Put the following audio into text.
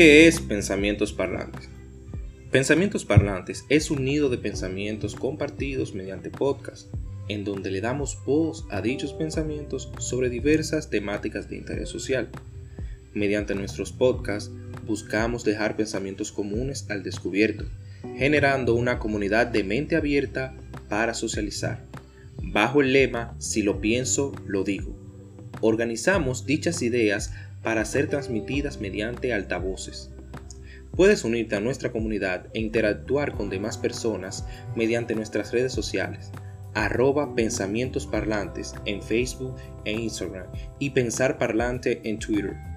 ¿Qué es Pensamientos Parlantes? Pensamientos Parlantes es un nido de pensamientos compartidos mediante podcast, en donde le damos voz a dichos pensamientos sobre diversas temáticas de interés social. Mediante nuestros podcasts buscamos dejar pensamientos comunes al descubierto, generando una comunidad de mente abierta para socializar. Bajo el lema Si lo pienso, lo digo. Organizamos dichas ideas para ser transmitidas mediante altavoces. Puedes unirte a nuestra comunidad e interactuar con demás personas mediante nuestras redes sociales, arroba pensamientos parlantes en Facebook e Instagram y pensar parlante en Twitter.